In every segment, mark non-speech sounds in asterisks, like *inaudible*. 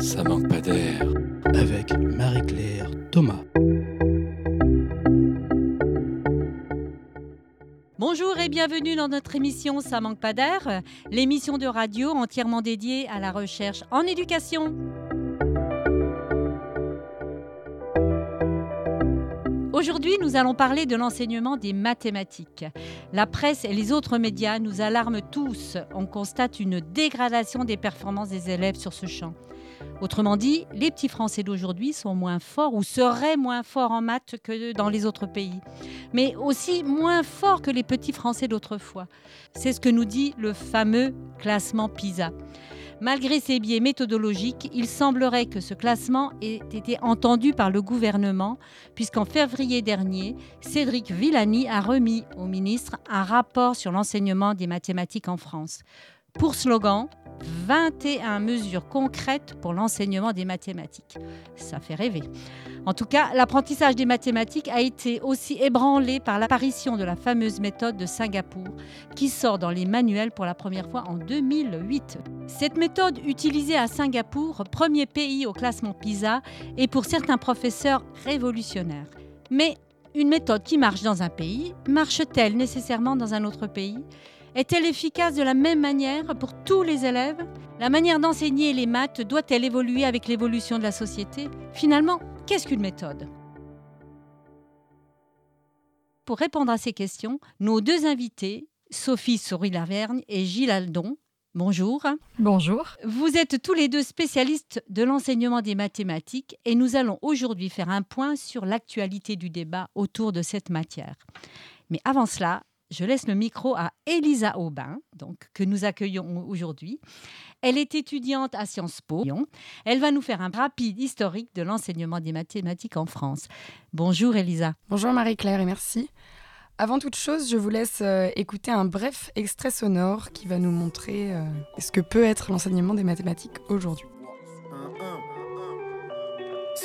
Ça manque pas d'air. Avec Marie-Claire Thomas. Bonjour et bienvenue dans notre émission Ça manque pas d'air, l'émission de radio entièrement dédiée à la recherche en éducation. Aujourd'hui, nous allons parler de l'enseignement des mathématiques. La presse et les autres médias nous alarment tous. On constate une dégradation des performances des élèves sur ce champ. Autrement dit, les petits Français d'aujourd'hui sont moins forts ou seraient moins forts en maths que dans les autres pays, mais aussi moins forts que les petits Français d'autrefois. C'est ce que nous dit le fameux classement PISA. Malgré ces biais méthodologiques, il semblerait que ce classement ait été entendu par le gouvernement, puisqu'en février dernier, Cédric Villani a remis au ministre un rapport sur l'enseignement des mathématiques en France. Pour slogan, 21 mesures concrètes pour l'enseignement des mathématiques. Ça fait rêver. En tout cas, l'apprentissage des mathématiques a été aussi ébranlé par l'apparition de la fameuse méthode de Singapour, qui sort dans les manuels pour la première fois en 2008. Cette méthode utilisée à Singapour, premier pays au classement PISA, est pour certains professeurs révolutionnaire. Mais une méthode qui marche dans un pays, marche-t-elle nécessairement dans un autre pays? Est-elle efficace de la même manière pour tous les élèves? La manière d'enseigner les maths doit-elle évoluer avec l'évolution de la société? Finalement, qu'est-ce qu'une méthode? Pour répondre à ces questions, nos deux invités, Sophie Souris-Lavergne et Gilles Aldon, Bonjour. Bonjour. Vous êtes tous les deux spécialistes de l'enseignement des mathématiques et nous allons aujourd'hui faire un point sur l'actualité du débat autour de cette matière. Mais avant cela, je laisse le micro à Elisa Aubin, donc, que nous accueillons aujourd'hui. Elle est étudiante à Sciences Po. Elle va nous faire un rapide historique de l'enseignement des mathématiques en France. Bonjour Elisa. Bonjour Marie-Claire et merci. Avant toute chose, je vous laisse euh, écouter un bref extrait sonore qui va nous montrer euh, ce que peut être l'enseignement des mathématiques aujourd'hui.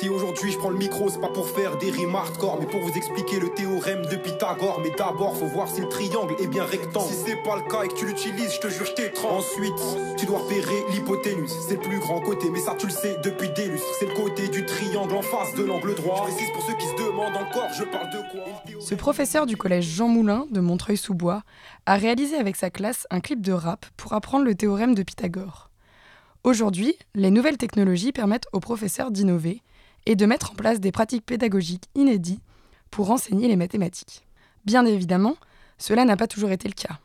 Si aujourd'hui je prends le micro, c'est pas pour faire des rimes hardcore, mais pour vous expliquer le théorème de Pythagore. Mais d'abord, faut voir si le triangle est bien rectangle. Si c'est pas le cas et que tu l'utilises, je te jure, je t'étrangle. Ensuite, tu dois repérer l'hypoténuse. C'est le plus grand côté, mais ça tu le sais depuis des lustres. C'est le côté du triangle en face de l'angle droit. Je précise pour ceux qui se demandent encore, je parle de quoi? Ce professeur du collège Jean Moulin de Montreuil-sous-Bois a réalisé avec sa classe un clip de rap pour apprendre le théorème de Pythagore. Aujourd'hui, les nouvelles technologies permettent aux professeurs d'innover et de mettre en place des pratiques pédagogiques inédites pour enseigner les mathématiques. Bien évidemment, cela n'a pas toujours été le cas.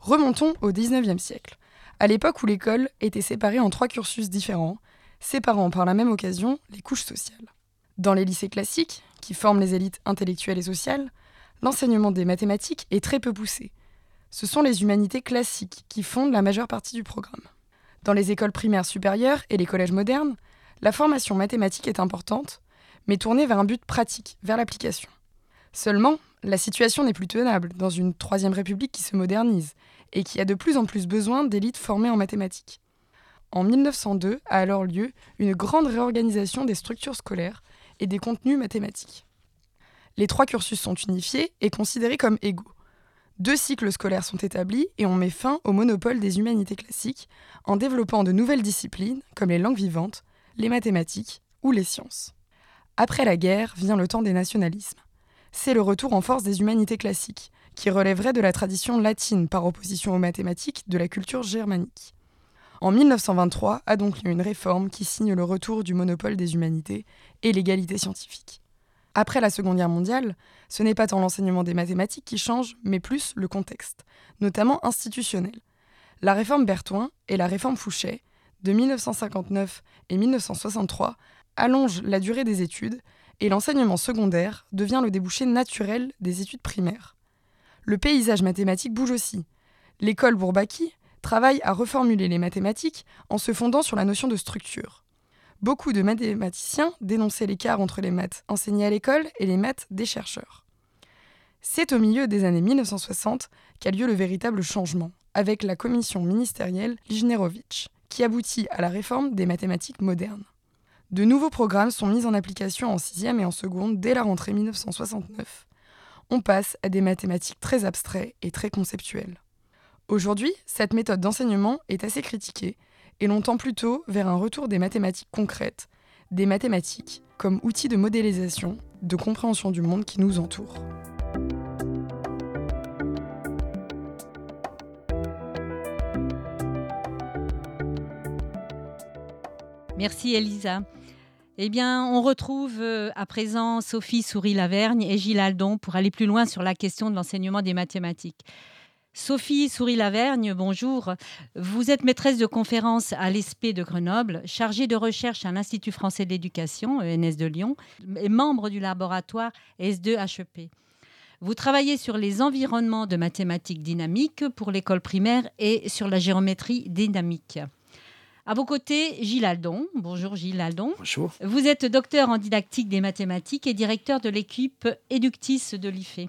Remontons au XIXe siècle, à l'époque où l'école était séparée en trois cursus différents, séparant par la même occasion les couches sociales. Dans les lycées classiques, qui forment les élites intellectuelles et sociales, l'enseignement des mathématiques est très peu poussé. Ce sont les humanités classiques qui fondent la majeure partie du programme. Dans les écoles primaires supérieures et les collèges modernes, la formation mathématique est importante, mais tournée vers un but pratique, vers l'application. Seulement, la situation n'est plus tenable dans une Troisième République qui se modernise et qui a de plus en plus besoin d'élites formées en mathématiques. En 1902 a alors lieu une grande réorganisation des structures scolaires et des contenus mathématiques. Les trois cursus sont unifiés et considérés comme égaux. Deux cycles scolaires sont établis et on met fin au monopole des humanités classiques en développant de nouvelles disciplines comme les langues vivantes, les mathématiques ou les sciences. Après la guerre vient le temps des nationalismes. C'est le retour en force des humanités classiques, qui relèverait de la tradition latine par opposition aux mathématiques de la culture germanique. En 1923 a donc lieu une réforme qui signe le retour du monopole des humanités et l'égalité scientifique. Après la Seconde Guerre mondiale, ce n'est pas tant l'enseignement des mathématiques qui change, mais plus le contexte, notamment institutionnel. La réforme Berthoin et la réforme Fouché de 1959 et 1963 allonge la durée des études et l'enseignement secondaire devient le débouché naturel des études primaires. Le paysage mathématique bouge aussi. L'école Bourbaki travaille à reformuler les mathématiques en se fondant sur la notion de structure. Beaucoup de mathématiciens dénonçaient l'écart entre les maths enseignées à l'école et les maths des chercheurs. C'est au milieu des années 1960 qu'a lieu le véritable changement, avec la commission ministérielle Lijnerovitch, qui aboutit à la réforme des mathématiques modernes. De nouveaux programmes sont mis en application en sixième et en seconde dès la rentrée 1969. On passe à des mathématiques très abstraites et très conceptuelles. Aujourd'hui, cette méthode d'enseignement est assez critiquée et l'on tend plutôt vers un retour des mathématiques concrètes, des mathématiques comme outil de modélisation, de compréhension du monde qui nous entoure. Merci Elisa. Eh bien, on retrouve euh, à présent Sophie Souris-Lavergne et Gilles Aldon pour aller plus loin sur la question de l'enseignement des mathématiques. Sophie Souris-Lavergne, bonjour. Vous êtes maîtresse de conférence à l'ESP de Grenoble, chargée de recherche à l'Institut français de l'éducation, ENS de Lyon, et membre du laboratoire S2HEP. Vous travaillez sur les environnements de mathématiques dynamiques pour l'école primaire et sur la géométrie dynamique. À vos côtés, Gilles Aldon. Bonjour Gilles Aldon. Bonjour. Vous êtes docteur en didactique des mathématiques et directeur de l'équipe Eductis de l'IFE.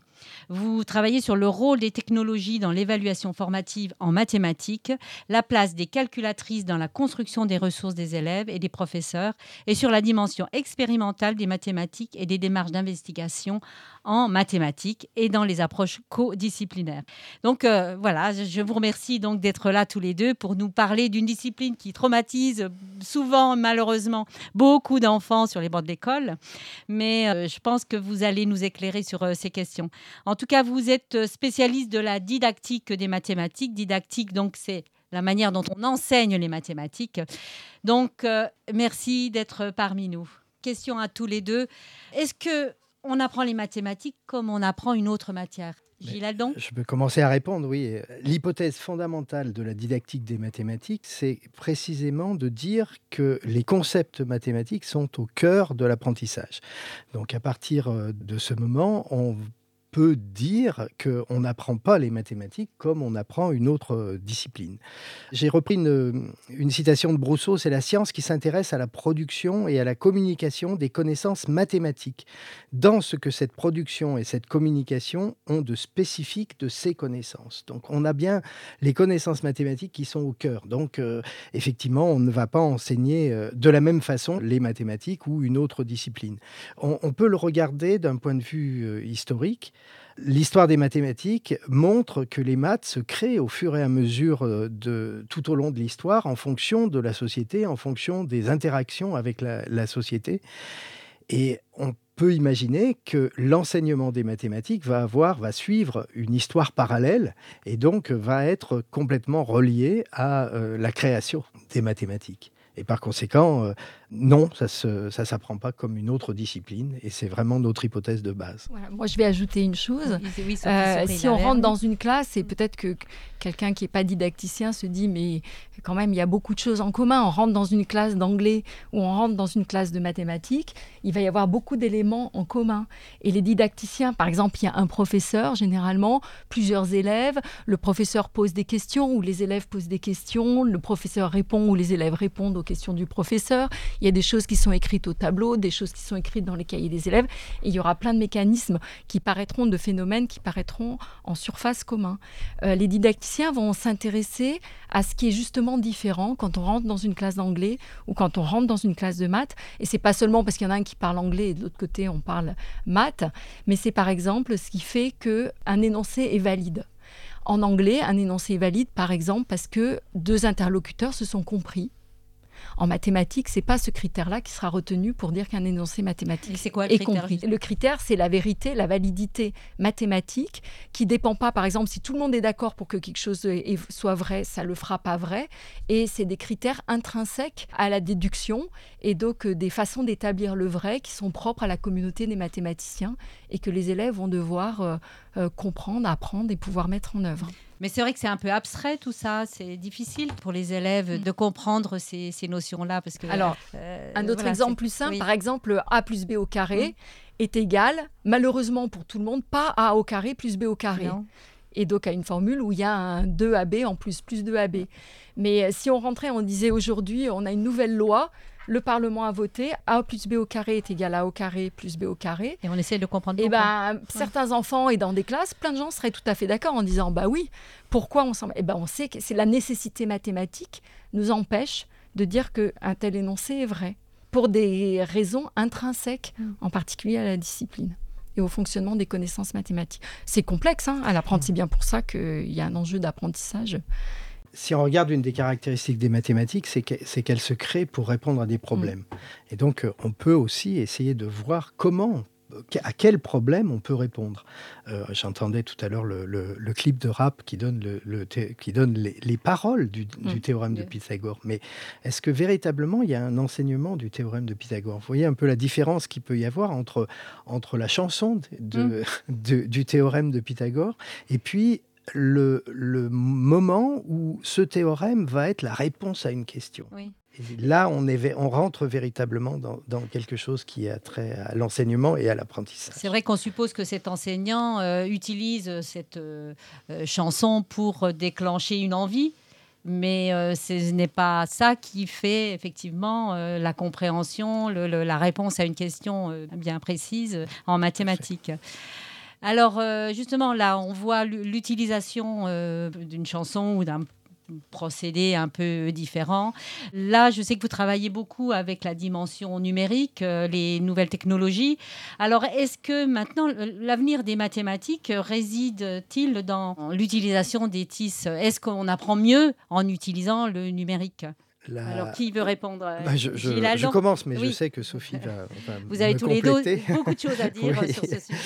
Vous travaillez sur le rôle des technologies dans l'évaluation formative en mathématiques, la place des calculatrices dans la construction des ressources des élèves et des professeurs, et sur la dimension expérimentale des mathématiques et des démarches d'investigation en mathématiques et dans les approches co-disciplinaires. Donc euh, voilà, je vous remercie donc d'être là tous les deux pour nous parler d'une discipline qui traumatise souvent malheureusement beaucoup d'enfants sur les bords de l'école, mais euh, je pense que vous allez nous éclairer sur euh, ces questions. En tout cas, vous êtes spécialiste de la didactique des mathématiques. Didactique, donc, c'est la manière dont on enseigne les mathématiques. Donc, merci d'être parmi nous. Question à tous les deux. Est-ce que on apprend les mathématiques comme on apprend une autre matière? Gilles Aldon Je peux commencer à répondre, oui. L'hypothèse fondamentale de la didactique des mathématiques, c'est précisément de dire que les concepts mathématiques sont au cœur de l'apprentissage. Donc à partir euh, de ce moment, on peut dire qu'on n'apprend pas les mathématiques comme on apprend une autre euh, discipline. J'ai repris une, une, citation de Brousseau, c'est la science qui s'intéresse à la production et à la communication des connaissances mathématiques, dans ce que cette production et cette communication ont de spécifique de ces connaissances. Donc on a bien les connaissances mathématiques qui sont au cœur. Donc euh, effectivement, on ne va pas enseigner euh, de la même façon les mathématiques ou une autre discipline. On peut le regarder d'un point de vue historique. L'histoire des mathématiques montre que les maths se créent au fur et à mesure euh, de tout au long de l'histoire en fonction de la société, en fonction des interactions avec la, société. Et on peut imaginer que l'enseignement des mathématiques va avoir, va suivre une histoire parallèle et donc va être complètement relié à euh, la création des mathématiques. Et par conséquent, euh, non, ça ne ça s'apprend pas comme une autre discipline et c'est vraiment notre hypothèse de base. Voilà, moi, je vais ajouter une chose. Oui, euh, si on rentre dans une classe, et peut-être que quelqu'un qui n'est pas didacticien se dit, mais quand même, il y a beaucoup de choses en commun. On rentre dans une classe d'anglais ou on rentre dans une classe de mathématiques, il va y avoir beaucoup d'éléments en commun. Et les didacticiens, par exemple, il y a un professeur, généralement, plusieurs élèves, le professeur pose des questions ou les élèves posent des questions, le professeur répond ou les élèves répondent aux questions du professeur. Il y a des choses qui sont écrites au tableau, des choses qui sont écrites dans les cahiers des élèves, il y aura plein de mécanismes qui paraîtront, de phénomènes qui paraîtront en surface commun. Euh, les didacticiens vont s'intéresser à ce qui est justement différent quand on rentre dans une classe d'anglais ou quand on rentre dans une classe de maths. Et c'est pas seulement parce qu'il y en a un qui parle anglais et de l'autre côté on parle maths, mais c'est par exemple ce qui fait que un énoncé est valide. En anglais, un énoncé est valide, par exemple, parce que deux interlocuteurs se sont compris en mathématiques, c'est pas ce critère-là qui sera retenu pour dire qu'un énoncé mathématique c'est quoi, le est critère, compris. Le critère, c'est la vérité, la validité mathématique, qui dépend pas, par exemple, si tout le monde est d'accord pour que quelque chose soit vrai, ça le fera pas vrai. Et c'est des critères intrinsèques à la déduction et donc euh, des façons d'établir le vrai qui sont propres à la communauté des mathématiciens et que les élèves vont devoir euh, euh, comprendre, apprendre et pouvoir mettre en œuvre. Mais c'est vrai que c'est un peu abstrait tout ça. C'est difficile pour les élèves mm. de comprendre ces, ces notions-là. Parce que, Alors, euh, un autre exemple plus simple, par exemple, A plus B au carré mm. est égal, malheureusement pour tout le monde, pas A au carré plus B au carré. Et donc à une formule où il y a un 2AB en plus, plus 2AB. Mais euh, si on rentrait, on disait aujourd'hui, on a une nouvelle loi le Parlement a voté, A plus B au carré est égal à A au carré plus B au carré. Et on essaie de comprendre Et eh ben, certains enfants et dans des classes, plein de gens seraient tout à fait d'accord en disant, bah oui, pourquoi on s'en... Eh ben, on sait que c'est la nécessité mathématique nous empêche de dire qu'un tel énoncé est vrai, pour des raisons intrinsèques, mm. en particulier à la discipline et au fonctionnement des connaissances mathématiques. C'est complexe hein, à l'apprendre, c'est bien pour ça qu'il y a un enjeu d'apprentissage si on regarde une des caractéristiques des mathématiques, c'est qu'elles se créent pour répondre à des problèmes. Mm. Et donc, euh, on peut aussi essayer de voir comment à quel problème on peut répondre. Euh, j'entendais tout à l'heure le, clip de rap qui donne, le, qui donne les, paroles du, mm. théorème de Pythagore. Mais est-ce que véritablement il y a un enseignement du théorème de Pythagore? Vous voyez un peu la différence qu'il peut y avoir entre, entre la chanson de, mm. du théorème de Pythagore et puis le, le, moment où ce théorème va être la réponse à une question. Oui là, on, est, on rentre véritablement dans, quelque chose qui a trait à l'enseignement et à l'apprentissage. C'est vrai qu'on suppose que cet enseignant euh, utilise cette euh, euh, chanson pour déclencher une envie, mais ce n'est pas ça qui fait effectivement la compréhension, la réponse à une question bien précise en mathématiques. Alors justement, là, on voit l'utilisation d'une chanson ou d'un procédé un peu différent. Là, je sais que vous travaillez beaucoup avec la dimension numérique, euh, les nouvelles technologies. Alors, est-ce que maintenant, l'avenir des mathématiques réside-t-il dans l'utilisation des TIS Est-ce qu'on apprend mieux en utilisant le numérique? Alors, qui veut répondre bah, je, commence, mais je sais que Sophie va. *laughs* Vous avez tous les deux beaucoup de choses à dire *laughs* sur ce sujet.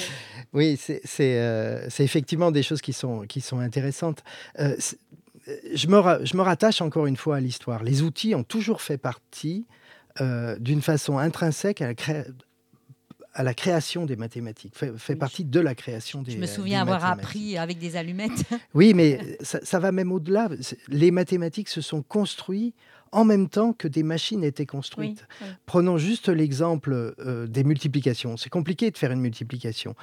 Oui, euh, c'est effectivement des choses qui sont, qui sont intéressantes. Euh, je me, je me rattache encore une fois à l'histoire. Les outils ont toujours fait partie, euh, d'une façon intrinsèque, à la, à la création des mathématiques, fait, partie de la création des Je me souviens avoir appris avec des allumettes. Oui, mais *laughs* ça, va même au-delà. Les mathématiques se sont construites en même temps que des machines étaient construites. Prenons juste l'exemple euh, des multiplications. C'est compliqué de faire une multiplication.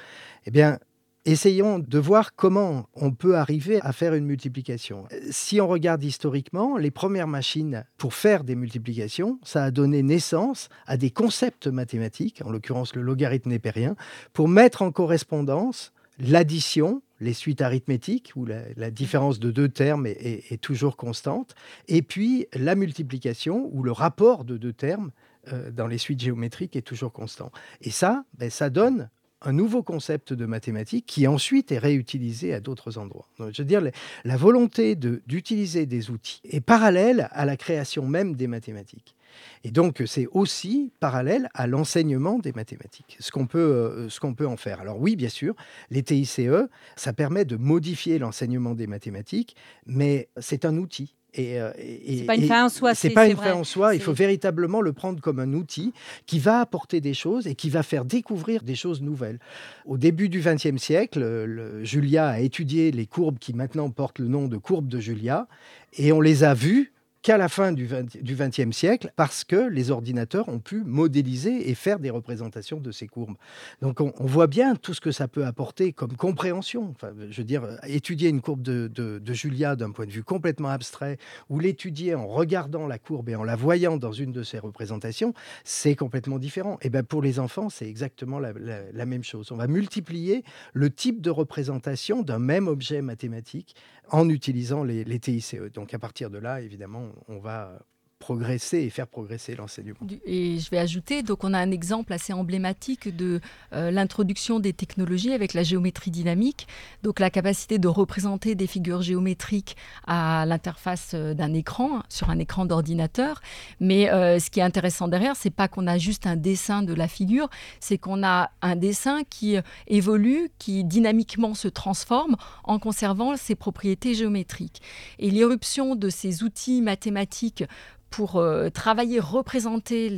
Eh bien, Essayons de voir comment on peut arriver à faire une multiplication. Si on regarde historiquement, les premières machines pour faire des multiplications, ça a donné naissance à des concepts mathématiques, en l'occurrence le logarithme népérien, pour mettre en correspondance l'addition, les suites arithmétiques, où la, différence de deux termes est, toujours constante, et puis la multiplication, où le rapport de deux termes euh, dans les suites géométriques est toujours constant. Et ça, ben, ça donne un nouveau concept de mathématiques qui ensuite est réutilisé à d'autres endroits. Je veux dire, la volonté d'utiliser des outils est parallèle à la création même des mathématiques. Et donc, c'est aussi parallèle à l'enseignement des mathématiques, ce qu'on peut, euh, ce qu'on peut en faire. Alors oui, bien sûr, les TICE, ça permet de modifier l'enseignement des mathématiques, mais c'est un outil. Euh, et, c'est pas une fin en soi. C'est pas une fin en soi. Il faut véritablement le prendre comme un outil qui va apporter des choses et qui va faire découvrir des choses nouvelles. Au début du XXe siècle, Julia a étudié les courbes qui maintenant portent le nom de courbes de Julia et on les a vues qu'à la fin du XXe siècle, parce que les ordinateurs ont pu modéliser et faire des représentations de ces courbes. Donc on, voit bien tout ce que ça peut apporter comme compréhension. Enfin, je veux dire, étudier une courbe de, Julia d'un point de vue complètement abstrait, ou l'étudier en regardant la courbe et en la voyant dans une de ses représentations, c'est complètement différent. Et bien pour les enfants, c'est exactement la, même chose. On va multiplier le type de représentation d'un même objet mathématique en utilisant les, TICE. Donc à partir de là, évidemment, on va progresser et faire progresser l'enseignement. Et je vais ajouter, donc on a un exemple assez emblématique de euh, l'introduction des technologies avec la géométrie dynamique, donc la capacité de représenter des figures géométriques à l'interface euh, d'un écran, sur un écran d'ordinateur. Mais euh, ce qui est intéressant derrière, c'est pas qu'on a juste un dessin de la figure, c'est qu'on a un dessin qui évolue, qui dynamiquement se transforme en conservant ses propriétés géométriques. Et l'irruption de ces outils mathématiques pour euh, travailler, représenter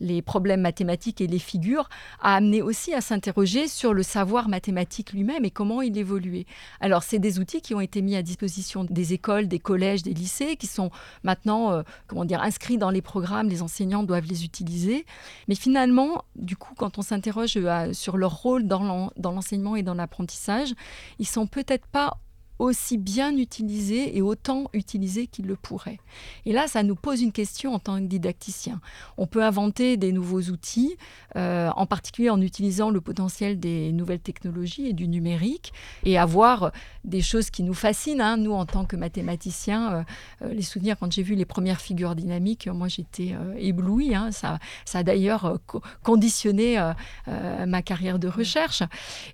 les, problèmes mathématiques et les figures, a amené aussi à s'interroger sur le savoir mathématique lui-même et comment il évoluait. Alors, c'est des outils qui ont été mis à disposition des écoles, des collèges, des lycées, qui sont maintenant, euh, comment dire, inscrits dans les programmes. Les enseignants doivent les utiliser. Mais finalement, du coup, quand on s'interroge euh, sur leur rôle dans l'enseignement et dans l'apprentissage, ils sont peut-être pas aussi bien utilisé et autant utilisé qu'il le pourrait. Et là, ça nous pose une question en tant que didacticien. On peut inventer des nouveaux outils, euh, en particulier en utilisant le potentiel des nouvelles technologies et du numérique, et avoir des choses qui nous fascinent. Hein. Nous, en tant que mathématiciens, euh, euh, les souvenirs quand j'ai vu les premières figures dynamiques, moi j'étais éblouie. Hein. Ça, ça a d'ailleurs conditionné ma carrière de recherche.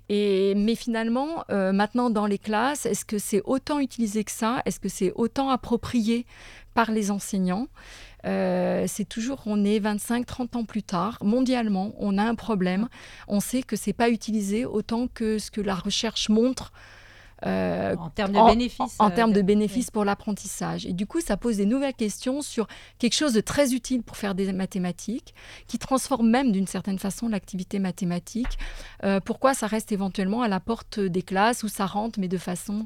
Et, mais finalement, maintenant dans les classes, est-ce que que c'est autant utilisé que ça? Est-ce que c'est autant approprié par les enseignants? Euh, c'est toujours, on est 25-30 ans plus tard, mondialement, on a un problème. On sait que c'est pas utilisé autant que ce que la recherche montre euh, en termes de bénéfices. En, termes de euh, pour l'apprentissage. Et du coup, ça pose des nouvelles questions sur quelque chose de très utile pour faire des mathématiques, qui transforme même d'une certaine façon l'activité mathématique. Euh, pourquoi ça reste éventuellement à la porte des classes où ça rentre, mais de façon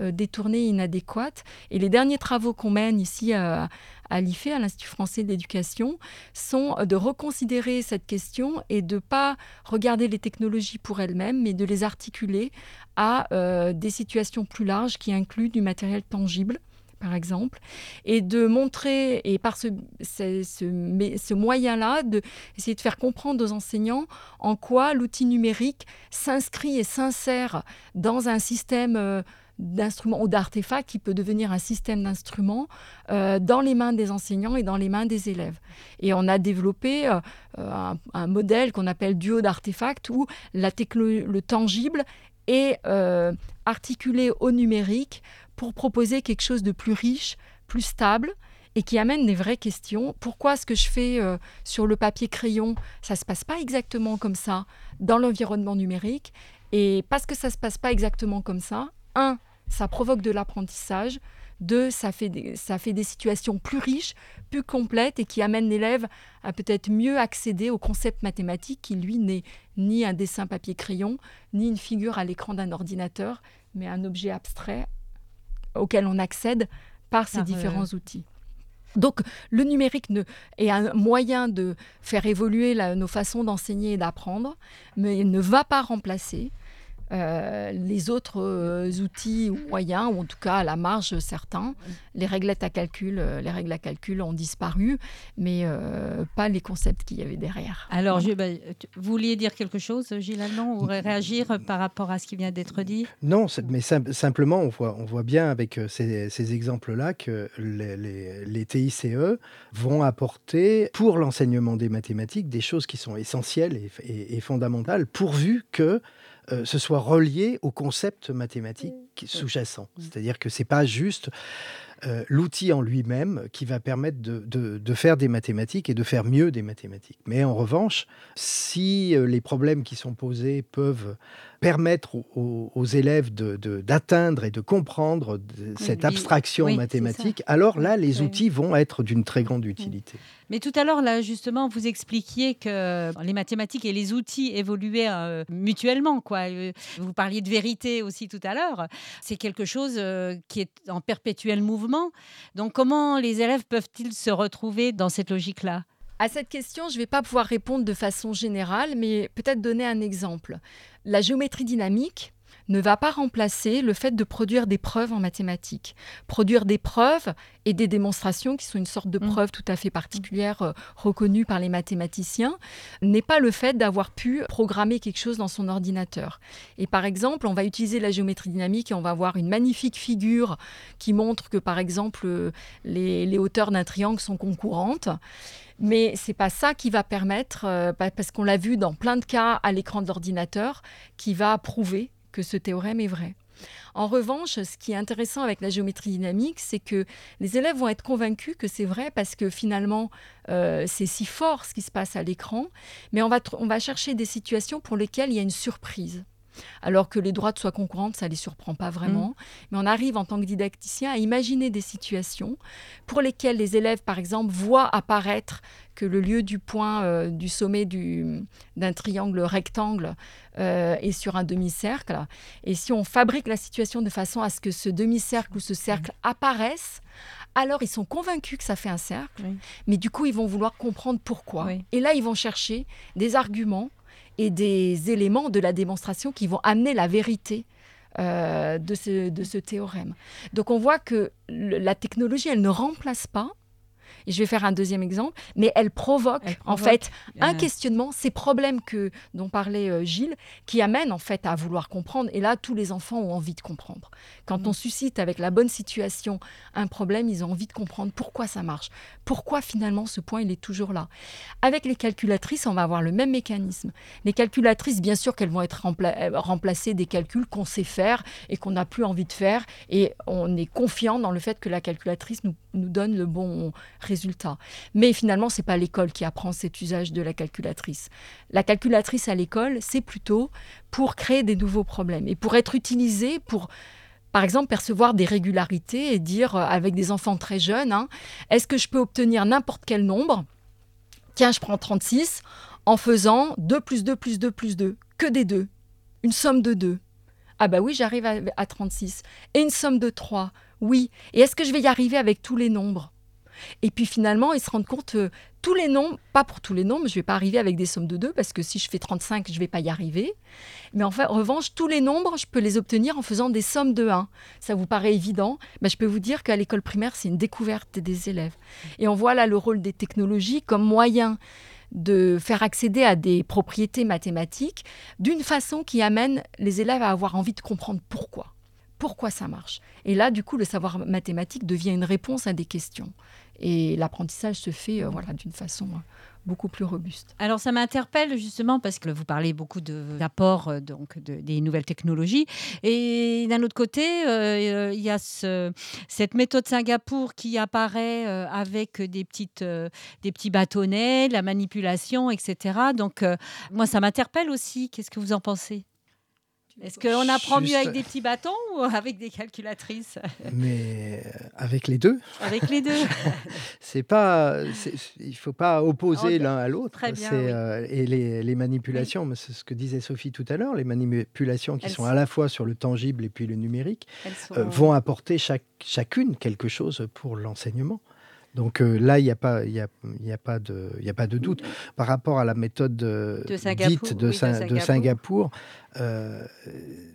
détournée, inadéquate. Et les derniers travaux qu'on mène ici à, à l'IFE, à l'Institut français d'éducation, sont de reconsidérer cette question et de ne pas regarder les technologies pour elles-mêmes, mais de les articuler à euh, des situations plus larges qui incluent du matériel tangible par exemple, et de montrer, et par ce, ce, ce, moyen-là, d'essayer de faire comprendre aux enseignants en quoi l'outil numérique s'inscrit et s'insère dans un système euh, d'instruments ou d'artefacts qui peut devenir un système d'instruments euh, dans les mains des enseignants et dans les mains des élèves. Et on a développé euh, un, modèle qu'on appelle duo d'artefacts où la le tangible est euh, articulé au numérique pour proposer quelque chose de plus riche, plus stable et qui amène des vraies questions. Pourquoi ce que je fais sur le papier crayon, ça ne se passe pas exactement comme ça dans l'environnement numérique? Et parce que ça ne se passe pas exactement comme ça, un, ça provoque de l'apprentissage. Deux, ça fait, des, ça fait des situations plus riches, plus complètes et qui amènent l'élève à peut-être mieux accéder au concept mathématique qui, lui, n'est ni un dessin papier-crayon, ni une figure à l'écran d'un ordinateur, mais un objet abstrait auquel on accède par ces différents outils. Donc le numérique est un moyen de faire évoluer nos façons d'enseigner et d'apprendre, mais il ne va pas remplacer. Euh, les autres euh, outils ou moyens, ou en tout cas à la marge certains, les réglettes à calcul, euh, les règles à calcul ont disparu, mais pas les concepts qu'il y avait derrière. Alors, vous vouliez dire quelque chose, Gilles Allemand, ou réagir par rapport à ce qui vient d'être dit? Non, mais simplement, on voit, on voit bien avec ces, exemples-là que les, les, TICE vont apporter pour l'enseignement des mathématiques des choses qui sont essentielles et, et fondamentales, pourvu que euh, ce soit relié au concept mathématique mmh. sous-jacent. Mmh. C'est-à-dire que ce n'est pas juste euh, l'outil en lui-même qui va permettre de, faire des mathématiques et de faire mieux des mathématiques. Mais en revanche, si euh, les problèmes qui sont posés peuvent permettre aux, élèves d'atteindre et de comprendre cette abstraction mathématique, alors là, les outils vont être d'une très grande utilité. Mais tout à l'heure, là, justement, vous expliquiez que les mathématiques et les outils évoluaient euh, mutuellement. Quoi. Euh, vous parliez de vérité aussi tout à l'heure. C'est quelque chose euh, qui est en perpétuel mouvement. Donc, comment les élèves peuvent-ils se retrouver dans cette logique-là? À cette question, je ne vais pas pouvoir répondre de façon générale, mais peut-être donner un exemple. La géométrie dynamique ne va pas remplacer le fait de produire des preuves en mathématiques. Produire des preuves et des démonstrations, qui sont une sorte de mmh. preuve tout à fait particulière euh, reconnue par les mathématiciens, n'est pas le fait d'avoir pu programmer quelque chose dans son ordinateur. Et par exemple, on va utiliser la géométrie dynamique et on va avoir une magnifique figure qui montre que, par exemple, euh, les, les hauteurs d'un triangle sont concurrentes. Mais c'est pas ça qui va permettre, euh, parce qu'on l'a vu dans plein de cas à l'écran de l'ordinateur, qui va prouver que ce théorème est vrai. En revanche, ce qui est intéressant avec la géométrie dynamique, c'est que les élèves vont être convaincus que c'est vrai parce que finalement, euh, c'est si fort ce qui se passe à l'écran, mais on va, on va chercher des situations pour lesquelles il y a une surprise alors que les droites soient concurrentes, ça ne les surprend pas vraiment. Mm. Mais on arrive en tant que didacticien à imaginer des situations pour lesquelles les élèves, par exemple, voient apparaître que le lieu du point euh, du sommet d'un triangle rectangle euh, est sur un demi-cercle. Et si on fabrique la situation de façon à ce que ce demi-cercle ou ce cercle mm. apparaisse, alors ils sont convaincus que ça fait un cercle, mais du coup ils vont vouloir comprendre pourquoi. Et là ils vont chercher des arguments et des éléments de la démonstration qui vont amener la vérité euh, de, ce, de, ce, théorème. Donc on voit que la technologie, elle ne remplace pas, Et je vais faire un deuxième exemple, mais elle provoque, en fait un questionnement, ces problèmes que dont parlait euh, Gilles, qui amènent en fait à vouloir comprendre. Et là, tous les enfants ont envie de comprendre. Quand mm. on suscite avec la bonne situation un problème, ils ont envie de comprendre pourquoi ça marche, pourquoi finalement ce point il est toujours là. Avec les calculatrices, on va avoir le même mécanisme. Les calculatrices, bien sûr qu'elles vont être euh, remplacées des calculs qu'on sait faire et qu'on n'a plus envie de faire, et on est confiant dans le fait que la calculatrice nous, nous donne le bon résultat. Mais finalement, c'est pas l'école qui apprend cet usage de la calculatrice. La calculatrice à l'école, c'est plutôt pour créer des nouveaux problèmes et pour être utilisée pour par exemple, percevoir des régularités et dire euh, avec des enfants très jeunes, hein, est-ce que je peux obtenir n'importe quel nombre? Tiens, je prends 36 en faisant 2 plus 2 plus 2 plus 2, que des 2, une somme de 2. Ah bah oui, j'arrive à, à 36. Et une somme de 3, oui. Et est-ce que je vais y arriver avec tous les nombres? Et puis finalement, ils se rendent compte, euh, tous les nombres, pas pour tous les nombres, je ne vais pas arriver avec des sommes de 2 parce que si je fais 35, je ne vais pas y arriver. Mais en, en revanche, tous les nombres, je peux les obtenir en faisant des sommes de 1. Ça vous paraît évident mais Je peux vous dire qu'à l'école primaire, c'est une découverte des élèves. Et on voit là le rôle des technologies comme moyen de faire accéder à des propriétés mathématiques d'une façon qui amène les élèves à avoir envie de comprendre pourquoi. Pourquoi ça marche? Et là, du coup, le savoir mathématique devient une réponse à des questions. Et l'apprentissage se fait euh, voilà, d'une façon euh, beaucoup plus robuste. Alors ça m'interpelle justement parce que vous parlez beaucoup d'apports euh, donc des nouvelles technologies et d'un autre côté il y a ce, cette méthode Singapour qui apparaît avec des petites des petits bâtonnets, la manipulation, etc. Donc moi ça m'interpelle aussi. Qu'est-ce que vous en pensez? Est-ce qu'on apprend mieux avec des petits bâtons ou avec des calculatrices Mais euh, avec les deux. Avec les deux. *laughs* c'est pas, il faut pas opposer l'un à l'autre. Très bien. Euh, et les, manipulations, c'est ce que disait Sophie tout à l'heure, les manipulations qui sont à la fois sur le tangible et puis le numérique, euh, vont apporter chaque, chacune quelque chose pour l'enseignement. Donc là, il n'y a, pas, y a, y a, pas de, y a pas de doute. Par rapport à la méthode de dite de, de Singapour euh,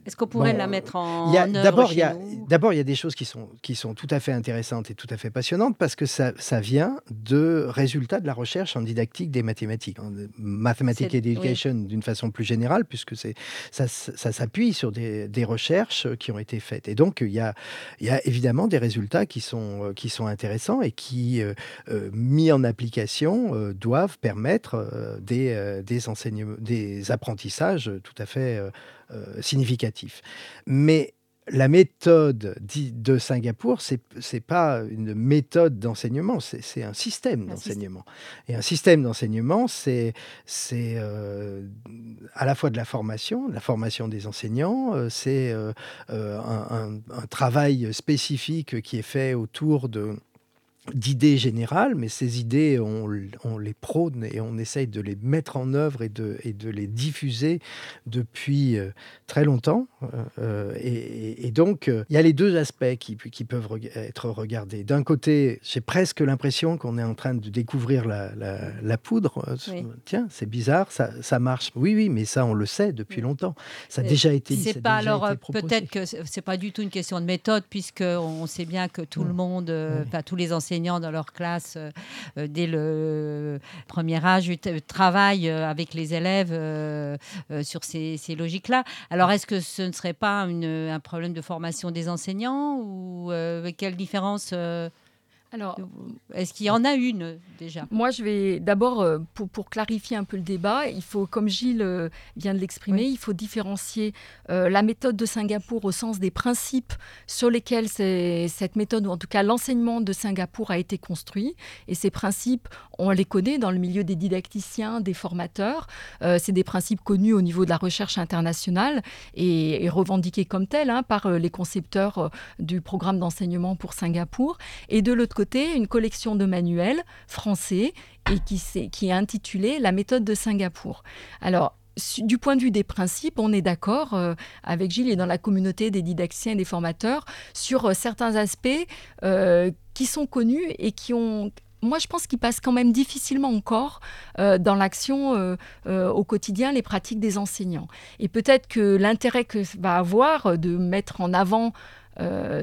Est-ce qu'on pourrait la mettre en, D'abord, il y a d'abord il y a des choses qui sont qui sont tout à fait intéressantes et tout à fait passionnantes parce que ça, ça vient de résultats de la recherche en didactique des mathématiques, en mathematics education d'une façon plus générale, puisque c'est ça, ça s'appuie sur des, des, recherches qui ont été faites. Et donc il y a il y a évidemment des résultats qui sont qui sont intéressants et qui euh, euh, mis en application doivent permettre des des enseignements des apprentissages tout à fait euh, significatif. Mais la méthode de Singapour, ce n'est pas une méthode d'enseignement, c'est un système d'enseignement. Et un système d'enseignement, c'est euh, à la fois de la formation, la formation des enseignants, euh, c'est un, travail spécifique qui est fait autour de d'idées générales, mais ces idées, on, les prône et on essaye de les mettre en œuvre et de, et de les diffuser depuis euh, très longtemps. Euh, et, donc, euh, il y a les deux aspects qui, qui peuvent être regardés. D'un côté, j'ai presque l'impression qu'on est en train de découvrir la, la, poudre. Tiens, c'est bizarre, ça, ça, marche. Oui, oui, mais ça, on le sait depuis longtemps. Ça a déjà été. C'est pas alors peut-être que c'est pas du tout une question de méthode, puisque on sait bien que tout le monde, enfin tous les enseignants dans leur classe euh, euh, dès le premier âge travaillent euh, avec les élèves sur ces, logiques-là. Alors, est-ce que ce ne serait pas un problème de formation des enseignants ou quelle différence alors, est-ce qu'il y en a une déjà? Moi, je vais d'abord, euh, pour, clarifier un peu le débat, il faut, comme Gilles euh, vient de l'exprimer, il faut différencier euh, la méthode de Singapour au sens des principes sur lesquels cette méthode, ou en tout cas l'enseignement de Singapour a été construit. Et ces principes, on les connaît dans le milieu des didacticiens, des formateurs. C'est des principes connus au niveau de la recherche internationale et, revendiqués comme tels hein, par les concepteurs du programme d'enseignement pour Singapour. Et de l'autre côté une collection de manuels français et qui, est, intitulée La méthode de Singapour. Alors, du point de vue des principes, on est d'accord euh, avec Gilles et dans la communauté des didacticiens et des formateurs sur euh, certains aspects euh, qui sont connus et qui ont moi, je pense qu'ils passent quand même difficilement encore dans l'action au quotidien, les pratiques des enseignants. Et peut-être que l'intérêt que va avoir de mettre en avant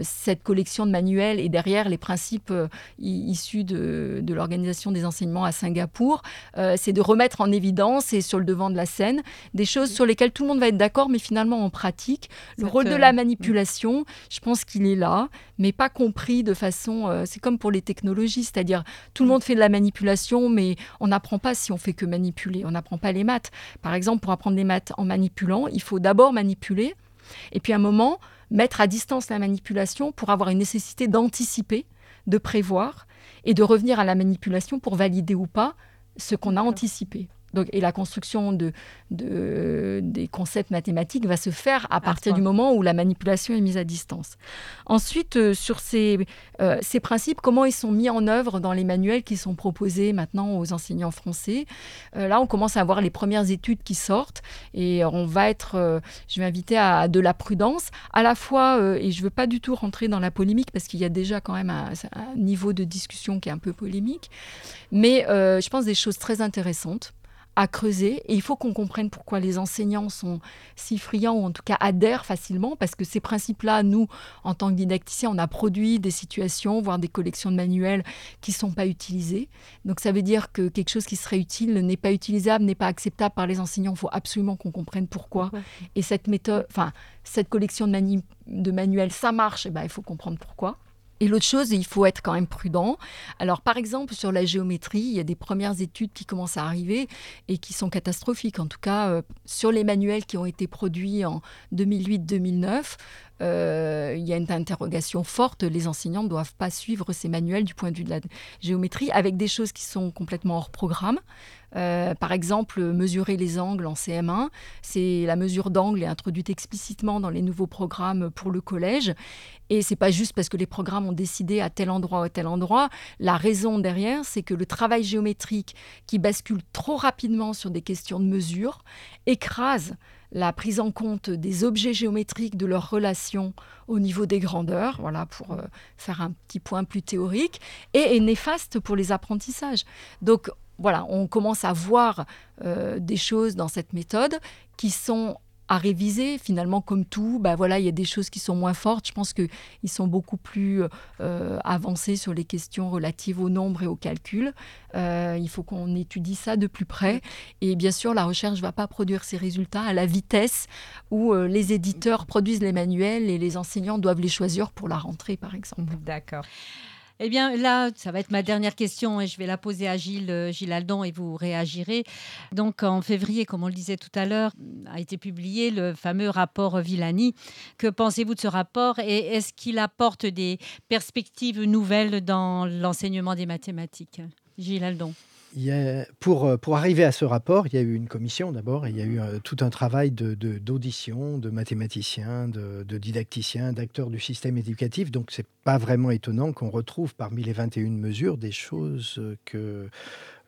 cette collection de manuels et derrière les principes issus de, de l'organisation des enseignements à Singapour, c'est de remettre en évidence et sur le devant de la scène des choses sur lesquelles tout le monde va être d'accord, mais finalement en pratique, le rôle de la manipulation, je pense qu'il est là, mais pas compris de façon. c'est comme pour les technologies, c'est-à-dire tout le monde fait de la manipulation, mais on n'apprend pas si on fait que manipuler. On n'apprend pas les maths. Par exemple, pour apprendre les maths en manipulant, il faut d'abord manipuler, et puis à un moment, mettre à distance la manipulation pour avoir une nécessité d'anticiper, de prévoir, et de revenir à la manipulation pour valider ou pas ce qu'on a anticipé et la construction de, des concepts mathématiques va se faire à partir du moment où la manipulation est mise à distance. Ensuite, euh, sur ces, euh, ces principes, comment ils sont mis en œuvre dans les manuels qui sont proposés maintenant aux enseignants français? Euh, Là, on commence à voir les premières études qui sortent et on va être, je vais inviter à, de la prudence, à la fois, et je ne veux pas du tout rentrer dans la polémique parce qu'il y a déjà quand même un, un, niveau de discussion qui est un peu polémique, mais je pense des choses très intéressantes à creuser et il faut qu'on comprenne pourquoi les enseignants sont si friands ou en tout cas adhèrent facilement parce que ces principes-là, nous, en tant que didacticiens, on a produit des situations, voire des collections de manuels qui ne sont pas utilisés. Donc ça veut dire que quelque chose qui serait utile n'est pas utilisable, n'est pas acceptable par les enseignants. Il faut absolument qu'on comprenne pourquoi. Et cette méthode, enfin, cette collection de, de manuels, ça marche, et eh ben, il faut comprendre pourquoi. Et l'autre chose, il faut être quand même prudent. Alors, par exemple, sur la géométrie, il y a des premières études qui commencent à arriver et qui sont catastrophiques. En tout cas, euh, sur les manuels qui ont été produits en 2008-2009, euh, il y a une interrogation forte. Les enseignants ne doivent pas suivre ces manuels du point de vue de la géométrie, avec des choses qui sont complètement hors programme. Euh, par exemple, mesurer les angles en CM1, c'est la mesure d'angle est introduite explicitement dans les nouveaux programmes pour le collège. Et c'est pas juste parce que les programmes ont décidé à tel endroit ou à tel endroit. La raison derrière, c'est que le travail géométrique qui bascule trop rapidement sur des questions de mesure écrase la prise en compte des objets géométriques, de leurs relations au niveau des grandeurs, voilà, pour euh, faire un petit point plus théorique, et est néfaste pour les apprentissages. Donc voilà, on commence à voir euh, des choses dans cette méthode qui sont à réviser. Finalement, comme tout, bah voilà, il y a des choses qui sont moins fortes. Je pense qu'ils sont beaucoup plus euh, avancés sur les questions relatives au nombre et au calcul. Euh, il faut qu'on étudie ça de plus près. Et bien sûr, la recherche ne va pas produire ses résultats à la vitesse où les éditeurs produisent les manuels et les enseignants doivent les choisir pour la rentrée, par exemple. D'accord. Eh bien, là, ça va être ma dernière question et je vais la poser à Gilles, euh, Gilles et vous réagirez. Donc, en février, comme on le disait tout à l'heure, a été publié le fameux rapport Villani. Que pensez-vous de ce rapport et est-ce qu'il apporte des perspectives nouvelles dans l'enseignement des mathématiques? Gilles Aldon pour, euh, pour arriver à ce rapport, il y a eu une commission d'abord, il y a eu euh, tout un travail d'audition, de, de, mathématiciens, de, de didacticiens, d'acteurs du système éducatif. Donc, c'est pas vraiment étonnant qu'on retrouve parmi les 21 mesures des choses que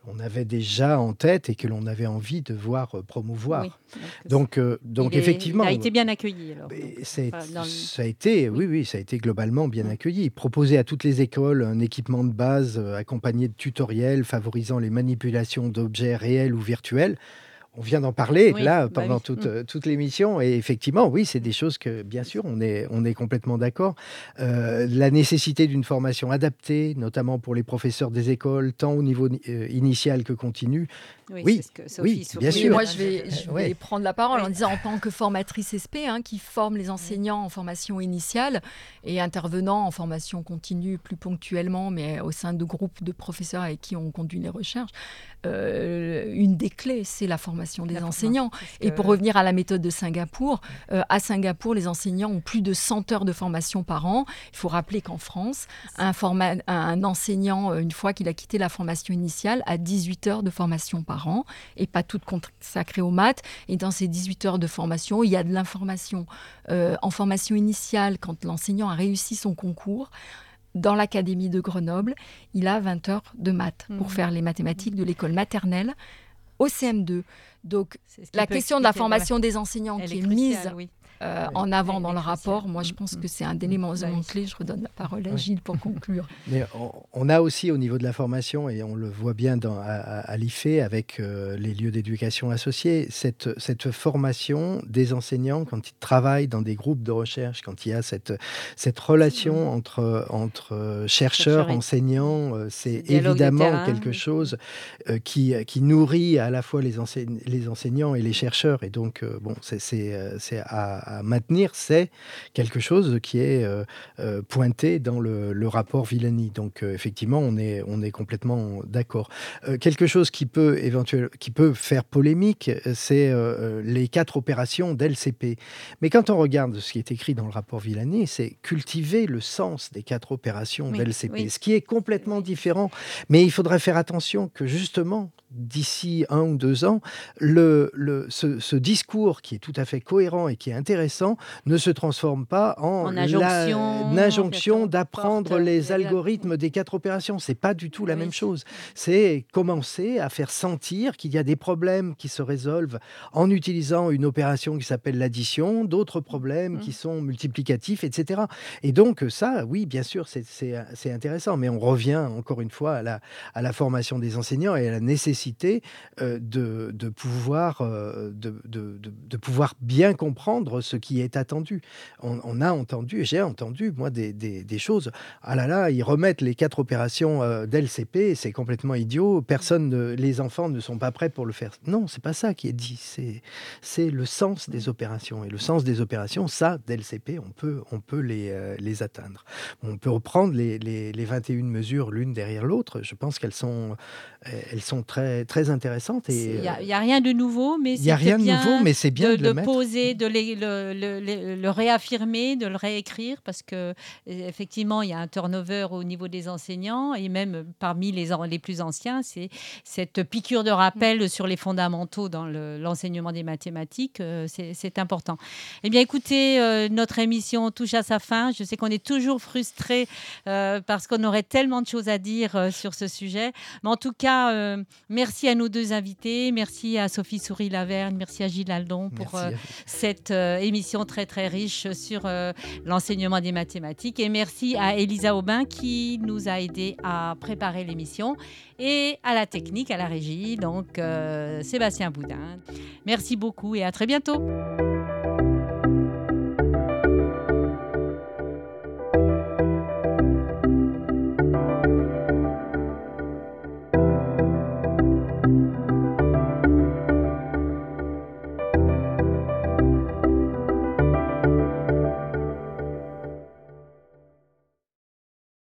on avait déjà en tête et que l'on avait envie de voir euh, promouvoir. donc, euh, donc effectivement, il a été bien accueilli. Ça a été, oui, oui, ça a été globalement bien accueilli. Proposer à toutes les écoles un équipement de base euh, accompagné de tutoriels favorisant les manipulations d'objets réels ou virtuels on vient d'en parler là bah pendant toute, mmh. toute l'émission. Et effectivement oui c'est des choses que bien sûr on est, on est complètement d'accord. Euh, la nécessité d'une formation adaptée notamment pour les professeurs des écoles tant au niveau euh, initial que continu oui, oui, bien sûr. Moi, je vais, je vais prendre la parole en disant en tant que formatrice SP, hein, qui forme les enseignants en formation initiale et intervenant en formation continue plus ponctuellement, mais au sein de groupes de professeurs avec qui on conduit les recherches, euh, une des clés, c'est la formation des enseignants. Et pour revenir à la méthode de Singapour, euh, à Singapour, les enseignants ont plus de 100 heures de formation par an. Il faut rappeler qu'en France, un, un enseignant, euh, une fois qu'il a quitté la formation initiale, a 18 heures de formation par an et pas toutes consacrées aux maths. Et dans ces 18 heures de formation, il y a de l'information. en formation initiale, quand l'enseignant a réussi son concours, dans l'Académie de Grenoble, il a 20 heures de maths pour mmh. faire les mathématiques de l'école maternelle au CM2. Donc la question de la formation des enseignants qui est, mise euh, en avant dans le rapport. Moi, je pense que c'est un élément clé. Je redonne la parole à Gilles pour conclure. *laughs* Mais on, a aussi au niveau de la formation, et on le voit bien dans, à, l'IFE avec euh, les lieux d'éducation associés, cette, cette formation des enseignants quand ils travaillent dans des groupes de recherche, quand il y a cette, cette relation entre, entre chercheurs, enseignants, euh, c'est évidemment quelque chose qui, qui nourrit à la fois les, les enseignants et les chercheurs. Et donc, bon, c'est à à maintenir, c'est quelque chose qui est euh, euh, pointé dans le, rapport Villani. Donc euh, effectivement, on est, on est complètement d'accord. quelque chose qui peut, éventuellement, qui peut faire polémique, c'est les quatre opérations d'LCP. Mais quand on regarde ce qui est écrit dans le rapport Villani, c'est cultiver le sens des quatre opérations d'LCP, ce qui est complètement différent. Mais il faudrait faire attention que justement, d'ici un ou deux ans, le, le, ce, discours qui est tout à fait cohérent et qui est intéressant ne se transforme pas en, injonction, d'apprendre les algorithmes des quatre opérations. C'est pas du tout la même chose. C'est commencer à faire sentir qu'il y a des problèmes qui se résolvent en utilisant une opération qui s'appelle l'addition, d'autres problèmes mmh. qui sont multiplicatifs, etc. Et donc ça, oui, bien sûr, c'est intéressant. Mais on revient encore une fois à la, à la formation des enseignants et à la nécessité euh, de, pouvoir, euh, de, de, pouvoir bien comprendre ce qui est attendu. On, a entendu, j'ai entendu, moi, des, des, choses. Ah là là, ils remettent les quatre opérations euh, d'LCP, c'est complètement idiot. Personne, les enfants ne sont pas prêts pour le faire. Non, c'est pas ça qui est dit. C'est, c'est le sens des opérations. Et le sens des opérations, ça, d'LCP, on peut, on peut les, les atteindre. On peut reprendre les, les, les 21 mesures l'une derrière l'autre. Je pense qu'elles sont, elles sont très très, intéressante. Il n'y a, rien de nouveau, mais c'est rien de nouveau, mais c'est bien de, le poser, de le, le, réaffirmer, de le réécrire, parce que effectivement, il y a un turnover au niveau des enseignants et même parmi les, les plus anciens, c'est cette piqûre de rappel mm. sur les fondamentaux dans l'enseignement des mathématiques, euh, c'est important. Eh bien, écoutez, euh, notre émission touche à sa fin. Je sais qu'on est toujours frustré euh, parce qu'on aurait tellement de choses à dire sur ce sujet, mais en tout cas, merci à nos deux invités. Merci à Sophie Souris-Laverne. Merci à Gilles Aldon pour euh, cette euh, émission très très riche sur euh, l'enseignement des mathématiques. Et merci à Elisa Aubin qui nous a aidés à préparer l'émission et à la technique, à la régie, donc Sébastien Boudin. Merci beaucoup et à très bientôt.